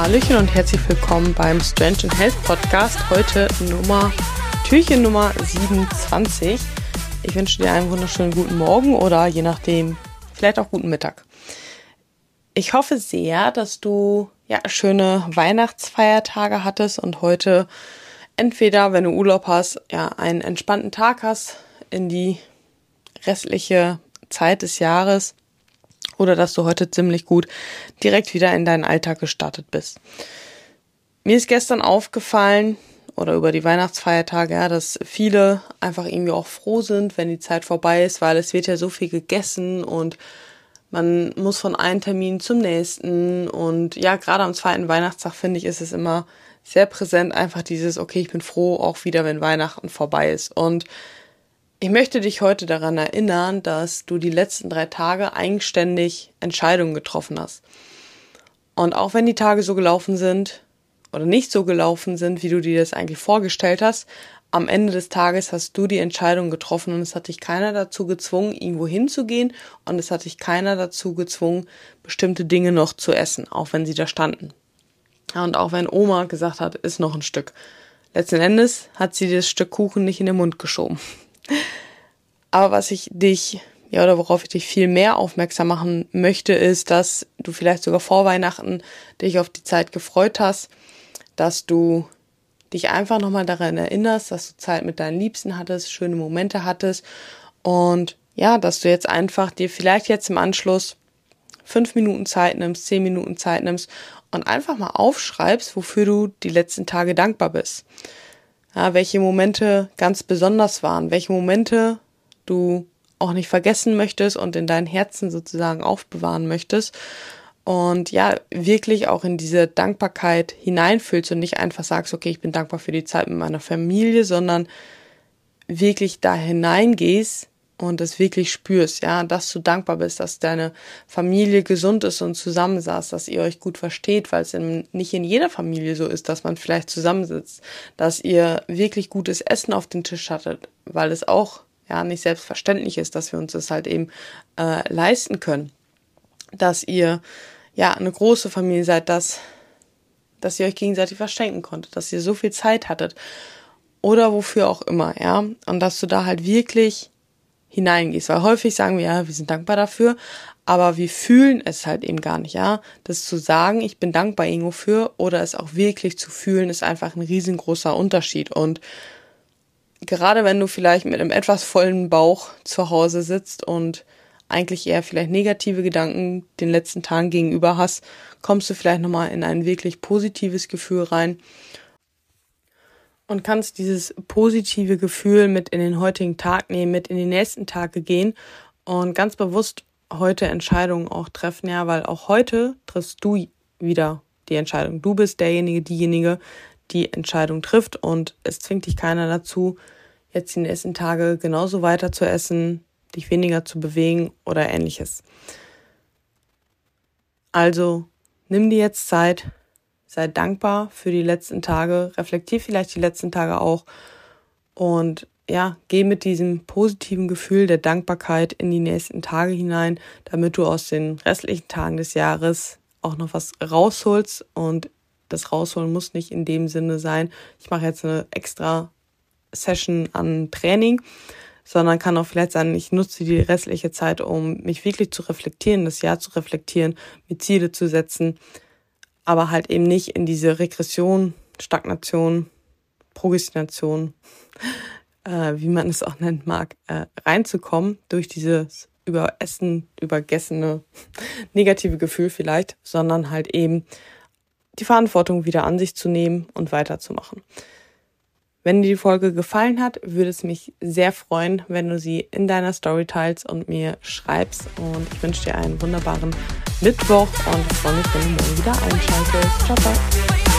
Hallöchen und herzlich willkommen beim Strange and Health Podcast. Heute Nummer, Türchen Nummer 27. Ich wünsche dir einen wunderschönen guten Morgen oder je nachdem, vielleicht auch guten Mittag. Ich hoffe sehr, dass du ja schöne Weihnachtsfeiertage hattest und heute entweder, wenn du Urlaub hast, ja einen entspannten Tag hast in die restliche Zeit des Jahres oder dass du heute ziemlich gut direkt wieder in deinen Alltag gestartet bist. Mir ist gestern aufgefallen, oder über die Weihnachtsfeiertage, ja, dass viele einfach irgendwie auch froh sind, wenn die Zeit vorbei ist, weil es wird ja so viel gegessen und man muss von einem Termin zum nächsten und ja, gerade am zweiten Weihnachtstag finde ich, ist es immer sehr präsent einfach dieses, okay, ich bin froh auch wieder, wenn Weihnachten vorbei ist und ich möchte dich heute daran erinnern, dass du die letzten drei Tage eigenständig Entscheidungen getroffen hast. Und auch wenn die Tage so gelaufen sind oder nicht so gelaufen sind, wie du dir das eigentlich vorgestellt hast, am Ende des Tages hast du die Entscheidung getroffen und es hat dich keiner dazu gezwungen, irgendwo hinzugehen und es hat dich keiner dazu gezwungen, bestimmte Dinge noch zu essen, auch wenn sie da standen. und auch wenn Oma gesagt hat, ist noch ein Stück. Letzten Endes hat sie das Stück Kuchen nicht in den Mund geschoben. Aber was ich dich, ja, oder worauf ich dich viel mehr aufmerksam machen möchte, ist, dass du vielleicht sogar vor Weihnachten dich auf die Zeit gefreut hast, dass du dich einfach nochmal daran erinnerst, dass du Zeit mit deinen Liebsten hattest, schöne Momente hattest und ja, dass du jetzt einfach dir vielleicht jetzt im Anschluss fünf Minuten Zeit nimmst, zehn Minuten Zeit nimmst und einfach mal aufschreibst, wofür du die letzten Tage dankbar bist. Ja, welche Momente ganz besonders waren, welche Momente du auch nicht vergessen möchtest und in dein Herzen sozusagen aufbewahren möchtest. Und ja, wirklich auch in diese Dankbarkeit hineinfühlst und nicht einfach sagst, okay, ich bin dankbar für die Zeit mit meiner Familie, sondern wirklich da hineingehst und es wirklich spürst, ja, dass du dankbar bist, dass deine Familie gesund ist und zusammensaß, dass ihr euch gut versteht, weil es in, nicht in jeder Familie so ist, dass man vielleicht zusammensitzt, dass ihr wirklich gutes Essen auf den Tisch hattet, weil es auch ja nicht selbstverständlich ist, dass wir uns das halt eben äh, leisten können, dass ihr ja eine große Familie seid, dass dass ihr euch gegenseitig verschenken konntet, dass ihr so viel Zeit hattet oder wofür auch immer, ja, und dass du da halt wirklich hineingehst. Weil häufig sagen wir, ja, wir sind dankbar dafür, aber wir fühlen es halt eben gar nicht, ja. Das zu sagen, ich bin dankbar irgendwo für oder es auch wirklich zu fühlen, ist einfach ein riesengroßer Unterschied. Und gerade wenn du vielleicht mit einem etwas vollen Bauch zu Hause sitzt und eigentlich eher vielleicht negative Gedanken den letzten Tagen gegenüber hast, kommst du vielleicht nochmal in ein wirklich positives Gefühl rein und kannst dieses positive Gefühl mit in den heutigen Tag nehmen, mit in die nächsten Tage gehen und ganz bewusst heute Entscheidungen auch treffen, ja, weil auch heute triffst du wieder die Entscheidung. Du bist derjenige, diejenige, die Entscheidung trifft und es zwingt dich keiner dazu, jetzt die nächsten Tage genauso weiter zu essen, dich weniger zu bewegen oder ähnliches. Also nimm dir jetzt Zeit, sei dankbar für die letzten Tage, reflektier vielleicht die letzten Tage auch und ja, geh mit diesem positiven Gefühl der Dankbarkeit in die nächsten Tage hinein, damit du aus den restlichen Tagen des Jahres auch noch was rausholst und das rausholen muss nicht in dem Sinne sein, ich mache jetzt eine extra Session an Training, sondern kann auch vielleicht sein, ich nutze die restliche Zeit, um mich wirklich zu reflektieren, das Jahr zu reflektieren, mir Ziele zu setzen, aber halt eben nicht in diese Regression, Stagnation, Prokrastination, äh, wie man es auch nennen mag, äh, reinzukommen durch dieses überessen, übergessene negative Gefühl vielleicht, sondern halt eben die Verantwortung wieder an sich zu nehmen und weiterzumachen. Wenn dir die Folge gefallen hat, würde es mich sehr freuen, wenn du sie in deiner Story teilst und mir schreibst. Und ich wünsche dir einen wunderbaren Mittwoch und freue mich, wenn du morgen wieder einschaltest. Ciao, ciao.